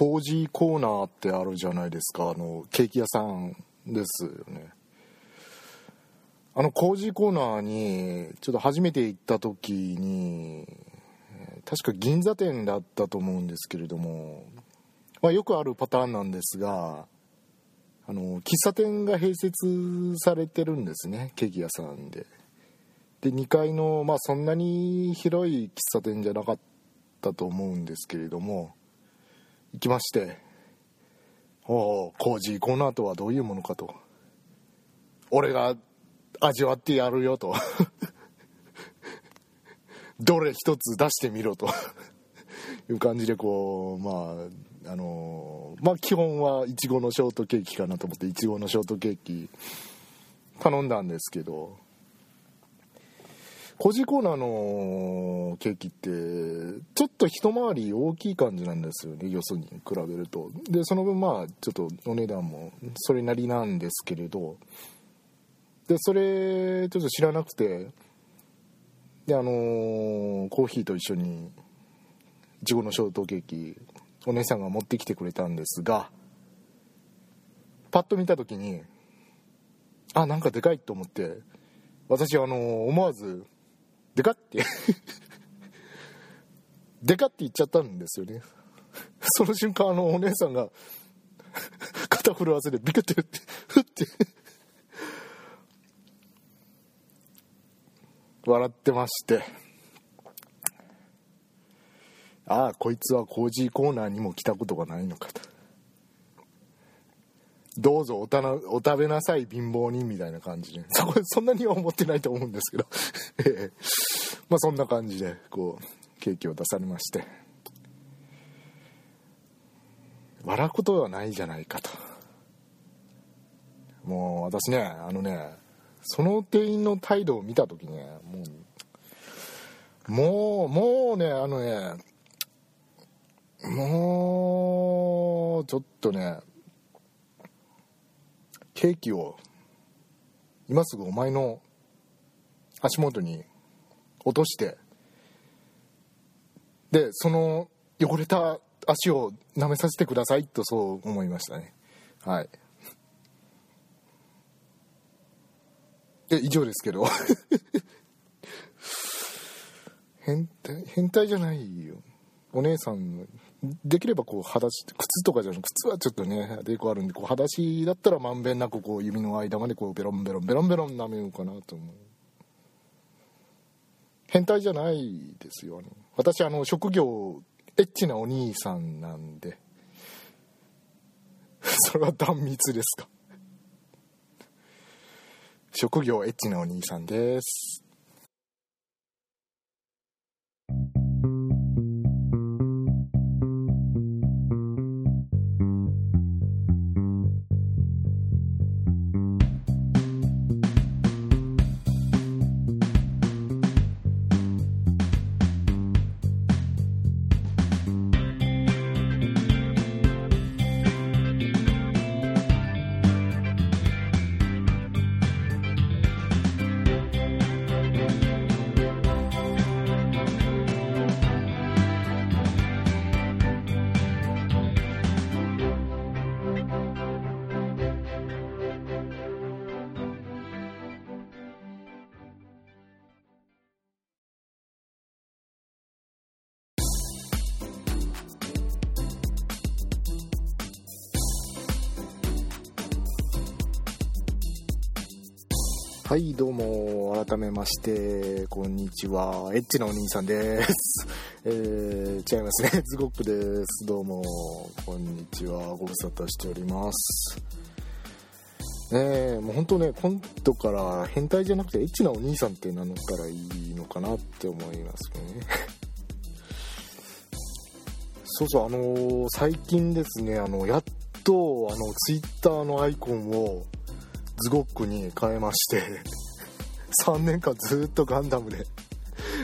工事コーナーってあるじゃないですか。あのケーキ屋さんですよね。あの工事コーナーにちょっと初めて行った時に確か銀座店だったと思うんですけれども、まあ、よくあるパターンなんですがあの喫茶店が併設されてるんですねケーキ屋さんで。で2階の、まあ、そんなに広い喫茶店じゃなかったと思うんですけれども行きましておお工事コーナーとはどういうものかと。俺が味わってやるよと。どれ一つ出してみろと。いう感じでこうまああのまあ基本はいちごのショートケーキかなと思っていちごのショートケーキ頼んだんですけどコジコーナーのケーキってちょっと一回り大きい感じなんですよねよそに比べると。でその分まあちょっとお値段もそれなりなんですけれど。でそれちょっと知らなくて。であのー、コーヒーと一緒にいちごのショートケーキお姉さんが持ってきてくれたんですがパッと見た時にあなんかでかいと思って。私あのー、思わずでかって。でかって言っちゃったんですよね。その瞬間あのお姉さんが肩震わせてビクって振ってふって。笑ってまして。ああこいつはコージーコーナーにも来たことがないのかと。どうぞおたなお食べなさい貧乏人みたいな感じで。そこそんなには思ってないと思うんですけど。まあそんな感じでこうケーキを出されまして。笑うことはないじゃないかと。もう私ねあのねその店員の態度を見た時ねもうもうもうねあのねもうちょっとねケーキを今すぐお前の足元に落として。でその汚れた足を舐めさせてくださいとそう思いましたね。はい。で以上ですけど。変態変態じゃないよ。お姉さんできればこう裸足靴とかじゃなく靴はちょっとね抵抗あるんでこう裸足だったらまんべんなくこう指の間までこうベロンベロンベロンベロン舐めようかなと思う。変態じゃないですよ。私あの職業エッチなお兄さんなんで。それは断密ですか？職業エッチなお兄さんです。はいどうも改めましてこんにちは。エッチなお兄さんです。えー、違いますね。ズゴックです。どうもこんにちは。ご無沙汰しております。ねえもう本当ね今度から変態じゃなくてエッチなお兄さんって名乗ったらいいのかなって思いますね。そうそうあのー、最近ですねあのやっとあのツイッターのアイコンをズゴックに変えまして 3年間ずっとガンダムで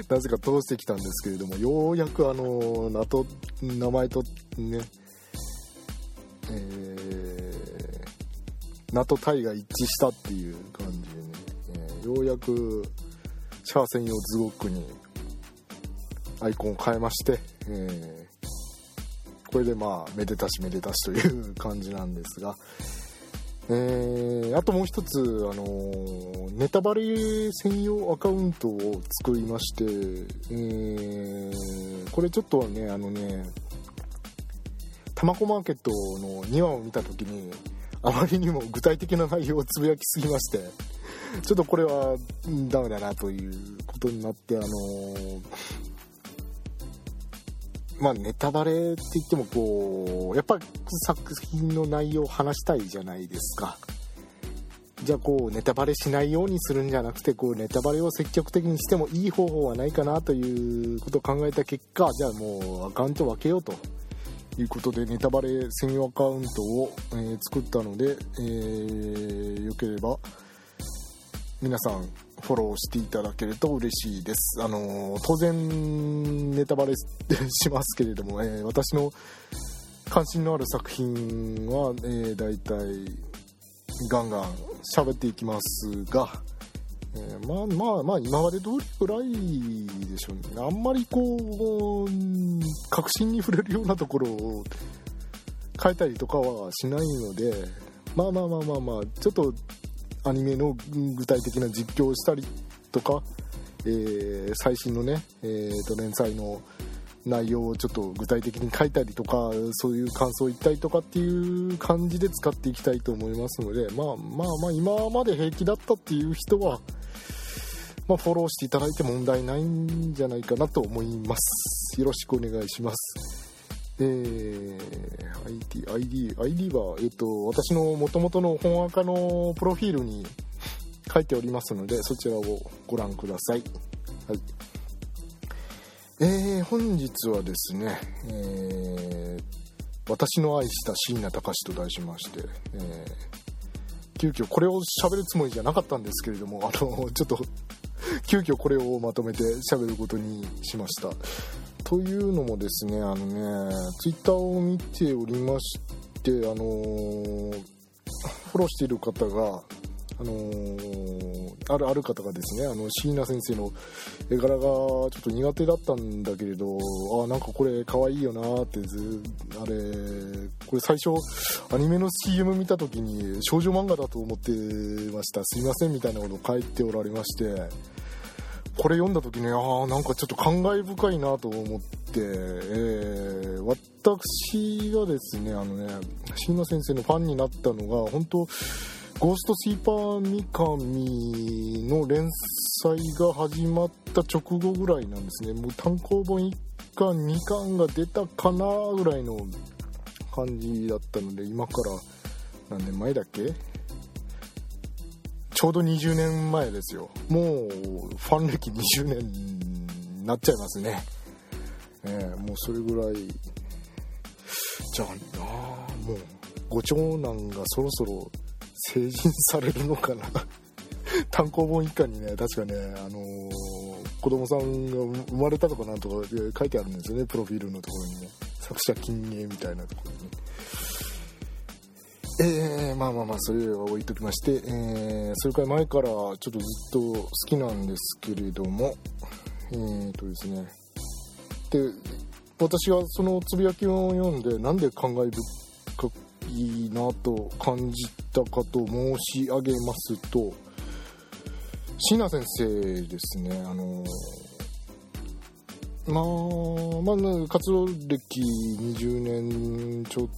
なぜか通してきたんですけれどもようやくあの名と名前とねえー、名とタイが一致したっていう感じでね、えー、ようやくシャア専用ズゴックにアイコンを変えまして、えこれでまあめでたしめでたしという感じなんですが、えー、あともう一つ、あのー、ネタバレ専用アカウントを作りまして、えー、これちょっとねあのねタマコマーケットの2話を見た時にあまりにも具体的な内容をつぶやきすぎましてちょっとこれはダメだなということになってあのー、まあネタバレって言ってもこうやっぱり作品の内容を話したいじゃないですか。じゃあこうネタバレしないようにするんじゃなくてこうネタバレを積極的にしてもいい方法はないかなということを考えた結果じゃあもうアカウント分けようということでネタバレ専用アカウントを、え、作ったので、えー、よければ皆さんフォローしていただけると嬉しいです。あの、当然ネタバレしますけれども、えー、私の関心のある作品は、えー、大体ガンガン喋っていきますが、えー、まあまあまあ今まで通りぐらいでしょうねあんまりこう確信に触れるようなところを変えたりとかはしないのでまあまあまあまあまあちょっとアニメの具体的な実況をしたりとか、えー、最新のね、えー、と連載の内容をちょっと具体的に書いたりとかそういう感想を言ったりとかっていう感じで使っていきたいと思いますのでまあまあまあ今まで平気だったっていう人は、まあ、フォローしていただいて問題ないんじゃないかなと思います。よろしくお願いします。えー、ID, ID, ID は、えっと、私の元々の本赤のプロフィールに書いておりますので、そちらをご覧ください。はい。えー、本日はですね、えー、私の愛した椎名隆と題しまして、えー、急遽これを喋るつもりじゃなかったんですけれども、あの、ちょっと 急遽これをまとめて喋ることにしました。というのもですね、あのね、ツイッターを見ておりまして、あのー、フォローしている方が、あのー、あるある方がですね、あの椎名先生の絵柄がちょっと苦手だったんだけれど、あなんかこれ可愛いよなってず、あれ、これ最初、アニメの CM 見た時に少女漫画だと思ってました。すいませんみたいなことを書いておられまして、これ読んだ時にああなんかちょっと感慨深いなと思って、えー、私がですねあのね椎名先生のファンになったのが本当ゴーストスイーパー三上の連載が始まった直後ぐらいなんですね。もう単行本1巻2巻が出たかなぐらいの感じだったので今から何年前だっけ？ちょうど20年前ですよ。もうファン歴20年になっちゃいますね。えー、もうそれぐらい。じゃあもうご長男がそろそろ成人されるのかな。単行本一家にね確かねあのー、子供さんが生まれたとかなんとか書いてあるんですよねプロフィールのところにね。作者禁煙みたいなところにえー、まあまあまあそれは置いときまして、えー、それから前からちょっとずっと好きなんですけれどもえー、とですね。で私がそのつぶやきを読んでなんで考え深いなと感じたかと申し上げますと椎名先生ですね。あのまあ、まあ、活動歴20年ちょっ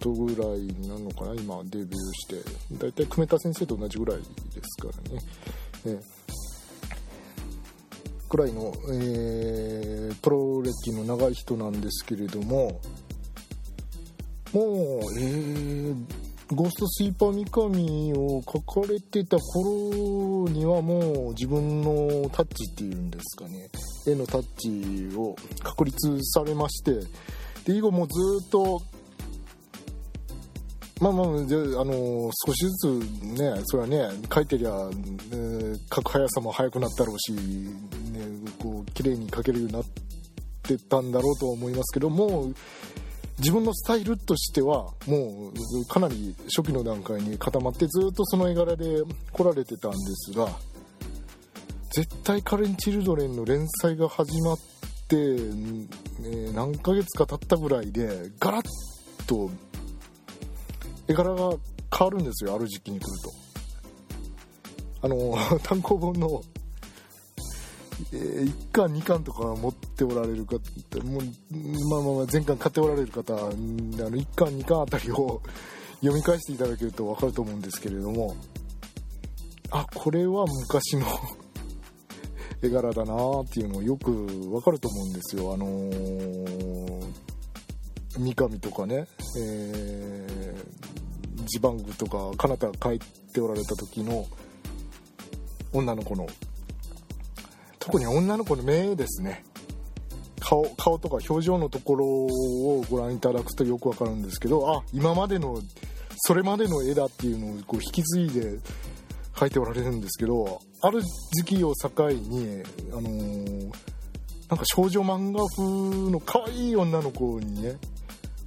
とぐらいなのかな今デビューして。大体久米田先生と同じぐらいですからね、えくらいの、えー、プロ歴の長い人なんですけれどももうえー、ゴーストスイーパー三上を書かれてた頃にはもう自分のタッチっていうんですかね。絵のタッチを確立されまして。で以後もずっとまあまあ、じゃあ、の少しずつね、それはね、書いてりゃ、ね、書く速さも速くなったろうし、ね、こう、綺麗に書けるようになってたんだろうとは思いますけどもう、自分のスタイルとしては、もう、かなり初期の段階に固まって、ずっとその絵柄で来られてたんですが、絶対カレン・チルドレンの連載が始まって、ね、何ヶ月か経ったぐらいでガラッと絵柄が変わるんですよある時期に来ると。あの 単行本の、えー、1巻2巻とか持っておられる方もう、まあまあま前巻買っておられる方あの1巻2巻あたりを 読み返していただけると分かると思うんですけれどもあこれは昔の 絵柄だなっていうのをよくわかると思うんですよ。あのー、三上とかね、えー、ジバングとか彼方帰っておられた時の女の子の特に女の子の目ですね。顔顔とか表情のところをご覧いただくとよくわかるんですけどあ今までのそれまでの絵だっていうのをこう引き継いで書いておられるんですけどある時期を境にあのー、なんか少女漫画風の可愛い女の子にね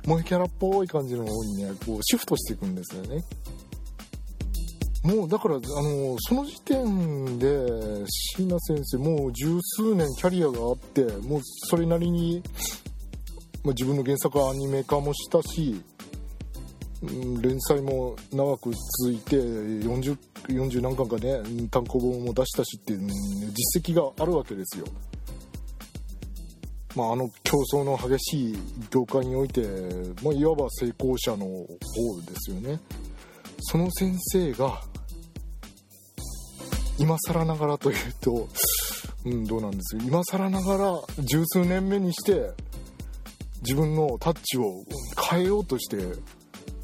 萌えキャラっぽい感じの方にねこうシフトしていくんですよねもうだから、あの、その時点で椎名先生もう十数年キャリアがあってもうそれなりに、まあ、自分の原作はアニメ化もしたし連載も長く続いて 40, 40何巻かね単行本も出したしっていう実績があるわけですよ。まあ、あの競争の激しい業界において、まあ、いわば成功者の方ですよね。その先生が今更ながらというと、うん、どうなんですよ今更ながら十数年目にして自分のタッチを変えようとして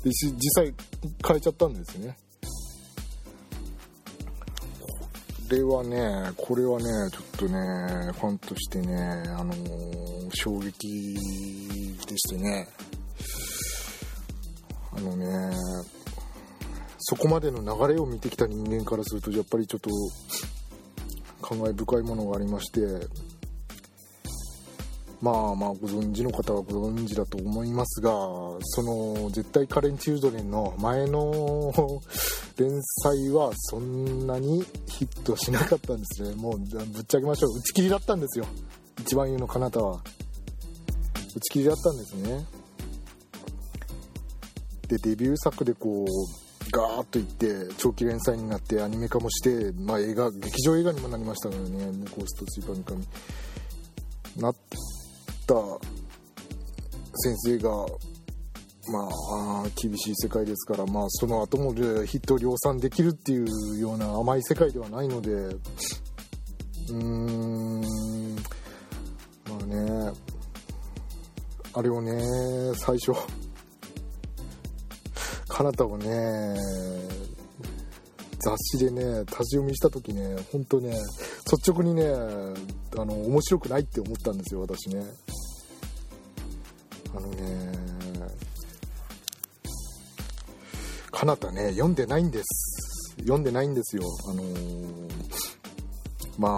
実際変えちゃったんですねれはねこれはねちょっとねファンとしてねあのー、衝撃でしてね。あのねそこまでの流れを見てきた人間からするとやっぱりちょっと感慨深いものがありましてまあまあご存知の方はご存知だと思いますがその絶対カレン・チュードレンの前の連載はそんなにヒットしなかったんですね。もうぶっちゃけましょう。打ち切りだったんですよ。一番言うの彼方は。打ち切りだったんですね。でデビュー作でこうガーッといって長期連載になってアニメ化もして、まあ、映画劇場映画にもなりましたからね「ゴーストスイーパー三上」なった先生がまあ厳しい世界ですからまあその後もヒットを量産できるっていうような甘い世界ではないのでうーんまあねあれをね最初かなたをね雑誌でね立ち読みした時ね本当ね率直にねあの面白くないって思ったんですよ私ね。あのねかなたね読んでないんです。読んでないんですよ。あのー、まあ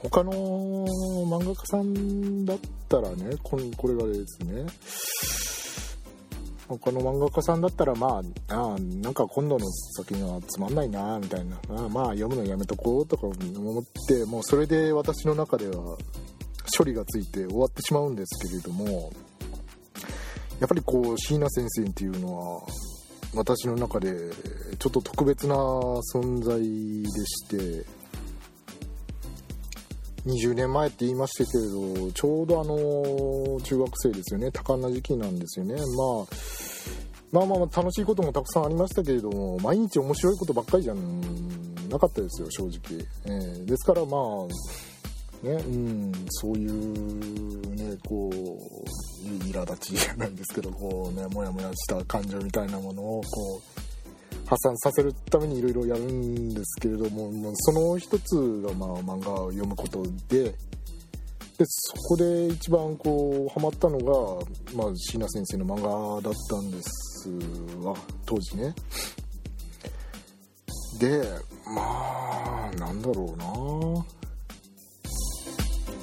他の漫画家さんだったらねここれがですね他の漫画家さんだったらまああなんか今度の先にはつまんないなみたいな。あまあ読むのやめとこうとか思ってもうそれで私の中では処理がついて終わってしまうんですけれどもやっぱりこう椎名先生っていうのは私の中でちょっと特別な存在でして20年前って言いましたけれどちょうどあの中学生ですよね。多感な時期なんですよね、まあ、まあまあまあ楽しいこともたくさんありましたけれども毎日面白いことばっかりじゃなかったですよ正直、えー、ですからまあね。うんそういうねこう苛立ちじゃないんですけどこうねモヤモヤした感情みたいなものをこう発散させるためにいろいろやるんですけれどもその一つがまあ漫画を読むことででそこで一番こうハマったのが、まあ、椎名先生の漫画だったんですわ当時ね。でまあなんだろうな。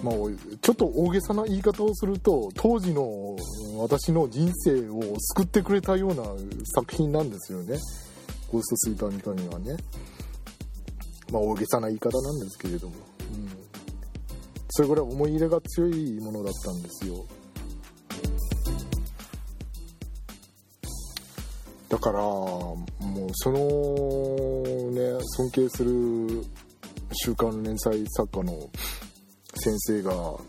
まあ、ちょっと大げさな言い方をすると当時の私の人生を救ってくれたような作品なんですよね「ゴーストスイーパー三上」はね。まあ大げさな言い方なんですけれども、うん、それぐらい思い入れが強いものだったんですよ。だからもうそのね尊敬する週刊連載作家の先生がも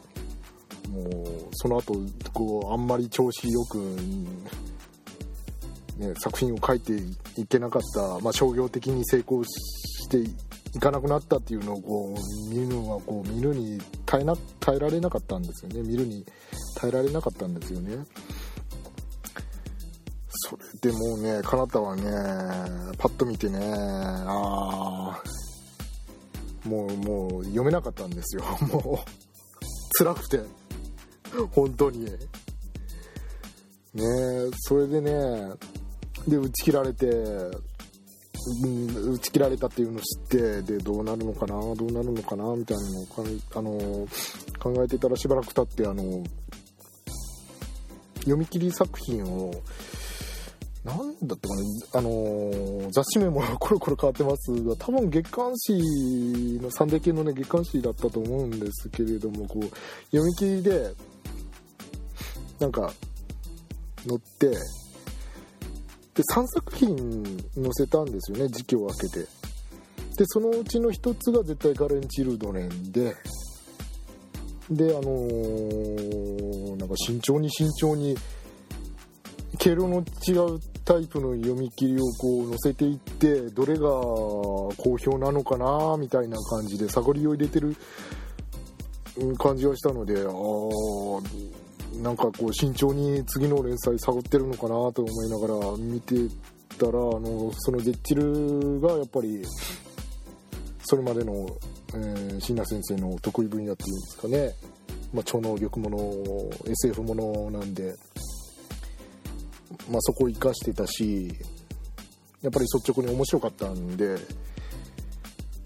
うその後こうあんまり調子よく、ね、作品を書いていけなかった、まあ、商業的に成功していかなくなったっていうのをこう見るのがこう見るに耐えな耐えられなかったんですよね。見るに耐えられなかったんですよね。それでもうねかなたはねパッと見てねああもうもう読めなかったんですよ。もう辛くて。本当に。ねそれでねで打ち切られてうん、打ち切られたっていうのを知ってでどうなるのかなどうなるのかなみたいなのをあの考えてたらしばらく経ってあの読み切り作品を何だったかなあの雑誌名も コロコロ変わってますが多分月刊誌のサンデー系のね月刊誌だったと思うんですけれどもこう読み切りでなんか載ってで3作品載せたんですよね時期を空けて。でそのうちの1つが絶対ガレン・チルドレンでであのー、なんか慎重に慎重に毛色の違うタイプの読み切りをこう載せていってどれが好評なのかなみたいな感じで探りを入れてる感じがしたのであなんかこう慎重に次の連載探ってるのかなと思いながら見てたらあのそのゼッチルがやっぱりそれまでの、えー、椎名先生の得意分野っていうんですかね、まあ、超能力もの SF ものなんで、まあ、そこを生かしてたしやっぱり率直に面白かったんで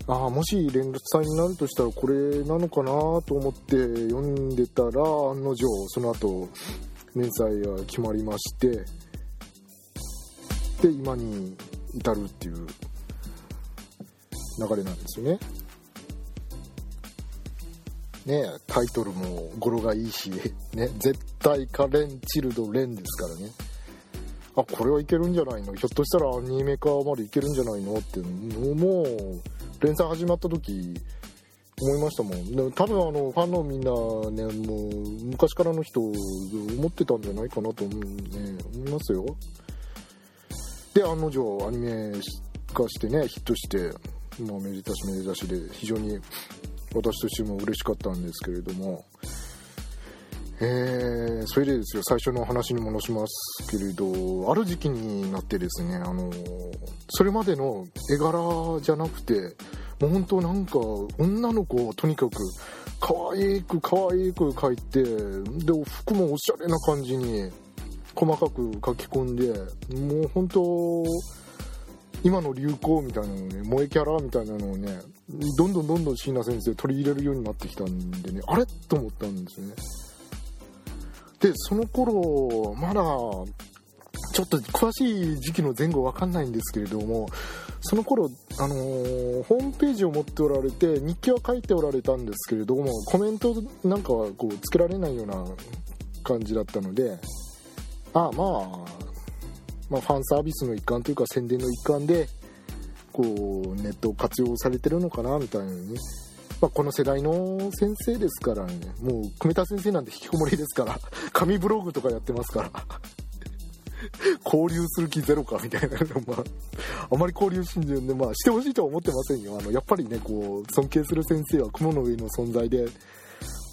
ああもし連載になるとしたらこれなのかなと思って読んでたら案の定その後連載が決まりましてで今に至るっていう流れなんですよね。ねタイトルも語呂がいいし、ね、絶対カレン・チルドレンですからね。あ、これはいけるんじゃないの？ひょっとしたらアニメ化までいけるんじゃないの？ってのも連載始まった時思いましたもん。で多分あのファンのみんなねもう昔からの人思ってたんじゃないかなと思,、う、ね、思いますよ。で案の定アニメ化してねヒットしてまあめでたしめでたしで非常に私としても嬉しかったんですけれどもえー、それでですよ最初の話に戻しますけれどある時期になってですねあのそれまでの絵柄じゃなくてもう本当なんか女の子をとにかく可愛く可愛く描いてで服もおしゃれな感じに細かく書き込んでもう本当今の流行みたいなのね萌えキャラみたいなのをねどんどんどんどん椎名先生取り入れるようになってきたんでねあれ？と思ったんですよね。でその頃まだちょっと詳しい時期の前後わかんないんですけれどもその頃あのー、ホームページを持っておられて日記は書いておられたんですけれどもコメントなんかはこうつけられないような感じだったのでああまあまあ、ファンサービスの一環というか宣伝の一環でこうネットを活用されてるのかなみたいなねまあ、この世代の先生ですからね。もう久米田先生なんて引きこもりですから。紙ブログとかやってますから。交流する気ゼロかみたいな、まあ、あまり交流しんで、まあ、してほしいとは思ってませんよ。あのやっぱりねこう尊敬する先生は雲の上の存在で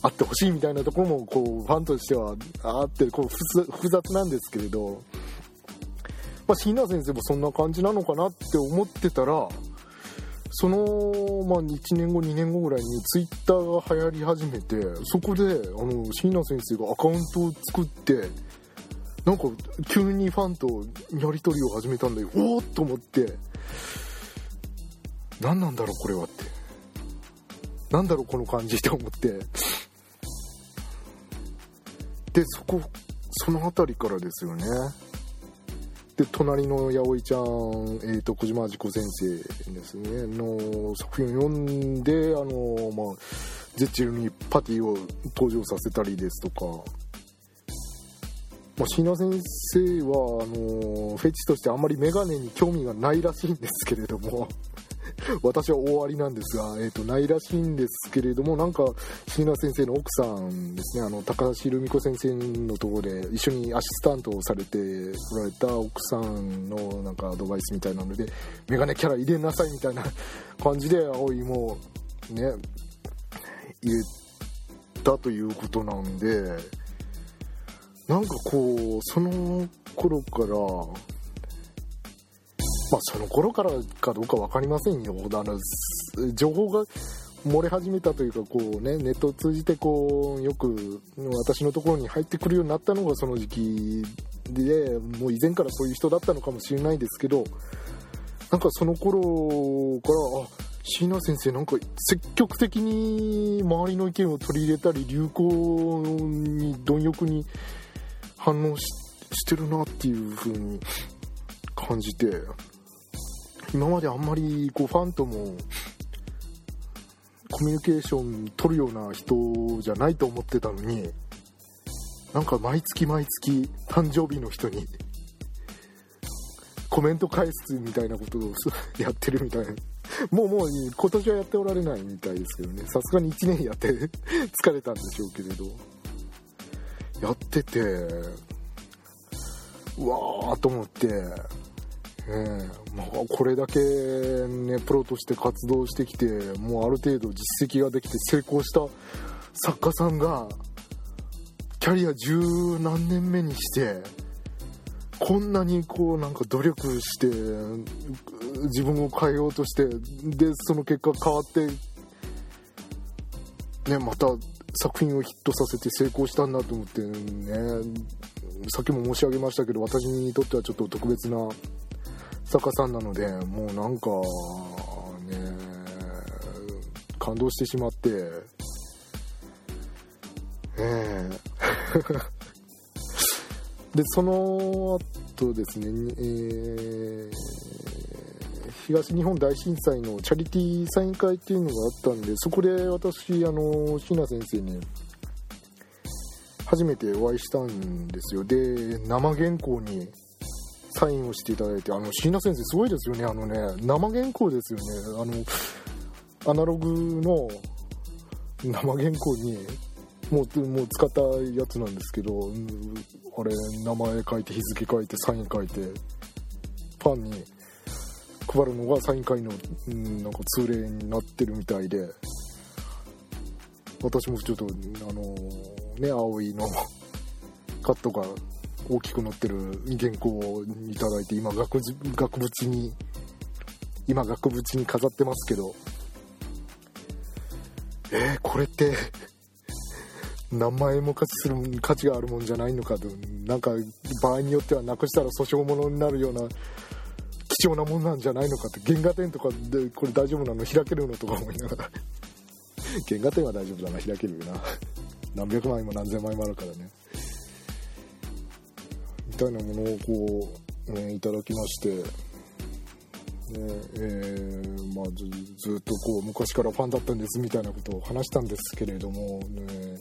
あってほしいみたいなところもこうファンとしてはあってこう複雑なんですけれど、まあ、椎名先生もそんな感じなのかなって思ってたらその、まあ、1年後2年後ぐらいにツイッターが流行り始めてそこであの椎名先生がアカウントを作ってなんか急にファンとやり取りを始めたんだよ。おおっと思って。何なんだろうこれはって。なんだろうこの感じって思って。でそこその辺りからですよね。で隣の八百ちゃん、えーと、小島明子先生ですねの作品を読んであの、まあ、ジェッチルにパティを登場させたりですとか、まあ、椎名先生はあのフェチとしてあんまり眼鏡に興味がないらしいんですけれども。私は大ありなんですが、えーと、ないらしいんですけれどもなんか椎名先生の奥さんですねあの高橋留美子先生のところで一緒にアシスタントをされておられた奥さんのなんかアドバイスみたいなのでメガネキャラ入れなさいみたいな感じで葵もね入れたということなんでなんかこうその頃からまあその頃からかどうか分かりませんよ。あの情報が漏れ始めたというかこう、ね、ネットを通じてこうよく私のところに入ってくるようになったのがその時期でもう以前からそういう人だったのかもしれないですけどなんかその頃からあ椎名先生なんか積極的に周りの意見を取り入れたり流行に貪欲に反応してるなっていう風に感じて。今まであんまりこうファンともコミュニケーション取るような人じゃないと思ってたのになんか毎月毎月誕生日の人にコメント返すみたいなことを やってるみたいな。もうもう今年はやっておられないみたいですけどね。さすがに1年やって 疲れたんでしょうけれど。やっててうわーと思って。えーまあ、これだけ、ね、プロとして活動してきてもうある程度実績ができて成功した作家さんがキャリア十何年目にしてこんなにこうなんか努力して自分を変えようとしてでその結果変わってねまた作品をヒットさせて成功したんだと思ってねさっきも申し上げましたけど私にとってはちょっと特別な作家さんなのでもうなんかね感動してしまって。ええ。でその後ですね、えー、東日本大震災のチャリティーサイン会っていうのがあったんでそこで私あの椎名先生に初めてお会いしたんですよ。で生原稿にサインをしていただいてあの椎名先生すごいですよね。あのね生原稿ですよね。あのアナログの生原稿にもうもう使ったやつなんですけど、あれ名前書いて日付書いてサイン書いてファンに配るのがサイン会の、うん、なんか通例になってるみたいで私もちょっとあのね葵の カットが大きく載ってる原稿をいただいて今額額縁に今額縁に飾ってますけど。えー、これって何万円も価値する価値があるもんじゃないのかと。なんか場合によってはなくしたら訴訟ものになるような貴重なもんなんじゃないのかって。原画展とかでこれ大丈夫なの？開けるのとか思いながら。原画展は大丈夫だな。開けるよな。何百万円も何千万円もあるからね。たいなものをこう、ね、いただきまして、ねえー、まあ、ずっとこう昔からファンだったんですみたいなことを話したんですけれども、ね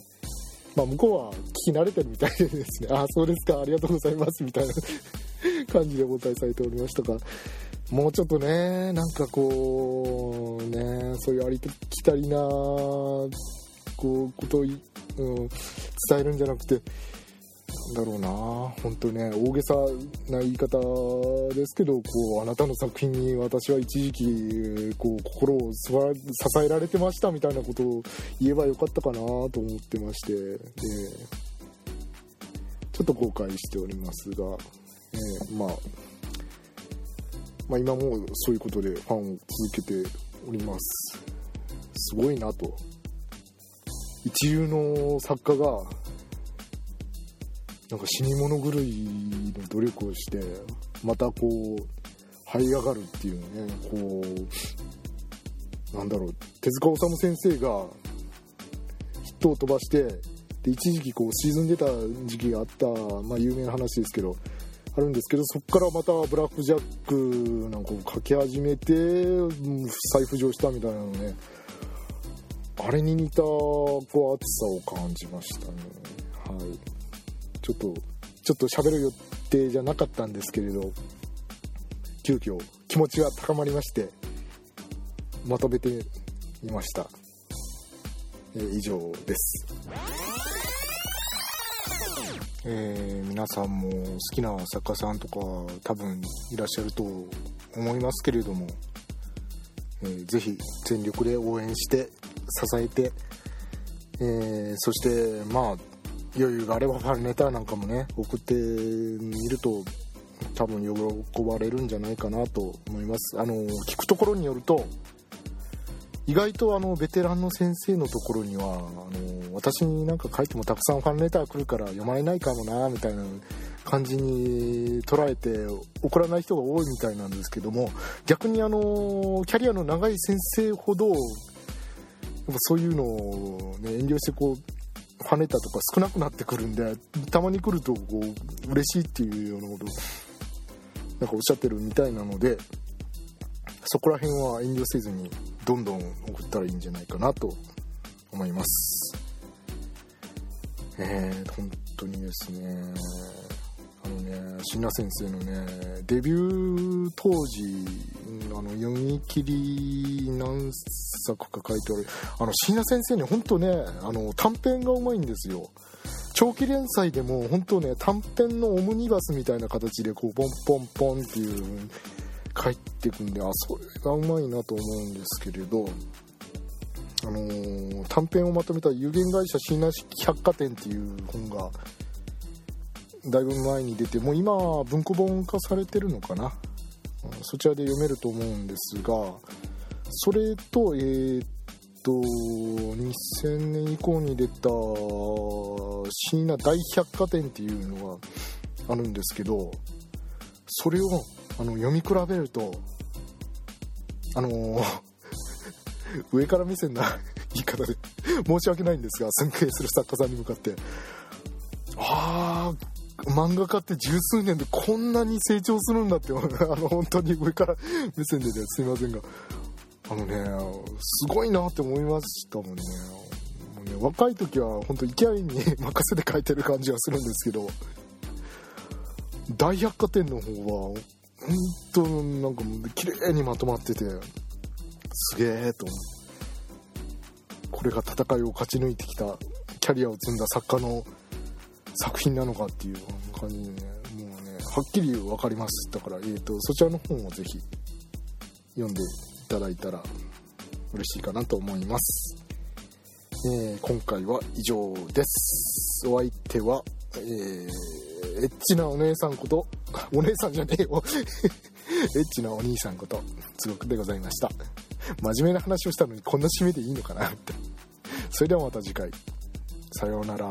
まあ、向こうは聞き慣れてるみたいでですね、ああ、そうですか、ありがとうございますみたいな感じでお答えされておりましたが、もうちょっとね、なんかこう、ね、そういうありきたりな、こう、ことを、うん、伝えるんじゃなくて、だろうな。本当ね大げさな言い方ですけどこうあなたの作品に私は一時期こう心を支えられてましたみたいなことを言えばよかったかなと思ってましてでちょっと後悔しておりますが、え、まあ、まあ今もそういうことでファンを続けております。すごいなと。一流の作家がなんか死に物狂いの努力をしてまたこう這い上がるっていうねこうなんだろう手塚治虫先生がヒットを飛ばしてで一時期こう沈んでた時期があった、まあ、有名な話ですけどあるんですけどそこからまたブラック・ジャックなんかを書き始めて再浮上したみたいなのねあれに似たこう暑さを感じましたね。はいちょっとちょっと喋る予定じゃなかったんですけれど急遽気持ちが高まりましてまとめてみました、えー、以上です。えー、皆さんも好きな作家さんとか多分いらっしゃると思いますけれども、えー、ぜひ全力で応援して支えて、えー、そしてまあ余裕があればファンレターなんかもね送ってみると多分喜ばれるんじゃないかなと思います。あの聞くところによると意外とあのベテランの先生のところにはあの私になんか書いてもたくさんファンレター来るから読まれないかもなみたいな感じに捉えて送らない人が多いみたいなんですけども逆にあのキャリアの長い先生ほどやっぱそういうのを、ね、遠慮してこうファンレターとか少なくなってくるんでたまに来るとこう嬉しいっていうようなことなんかおっしゃってるみたいなのでそこら辺は遠慮せずにどんどん送ったらいいんじゃないかなと思います。えー、本当にですね。あのね椎名先生のねデビュー当時あの読み切り何作か書いてあるあの椎名先生ね本当ねあの短編がうまいんですよ。長期連載でも本当ね短編のオムニバスみたいな形でこうポンポンポンっていう帰ってくんであそれがうまいなと思うんですけれどあのー、短編をまとめた有限会社椎名百貨店っていう本がだいぶ前に出てもう今文庫本化されてるのかな？うんそちらで読めると思うんですがそれとえー、っと2000年以降に出た椎名大百貨店っていうのがあるんですけどそれをあの読み比べるとあのー、上から目線な言い方で申し訳ないんですが尊敬する作家さんに向かって漫画家って十数年でこんなに成長するんだって あの本当に上から目線でねすいませんが。あのねすごいなって思いましたもんね。もうね若い時は本当勢いに任せて書いてる感じはするんですけど。大百貨店の方は本当なんか綺麗にまとまっててすげえと思う。これが戦いを勝ち抜いてきたキャリアを積んだ作家の作品なのかっていう感じでねもうねはっきり分かりますだから、えーと、そちらの本をぜひ読んでいただいたら嬉しいかなと思います、えー、今回は以上ですお相手は、えーエッチなお姉さんこと、お姉さんじゃねえよ。エッチなお兄さんこと、つごくでございました。真面目な話をしたのにこんな締めでいいのかなって。それではまた次回。さようなら。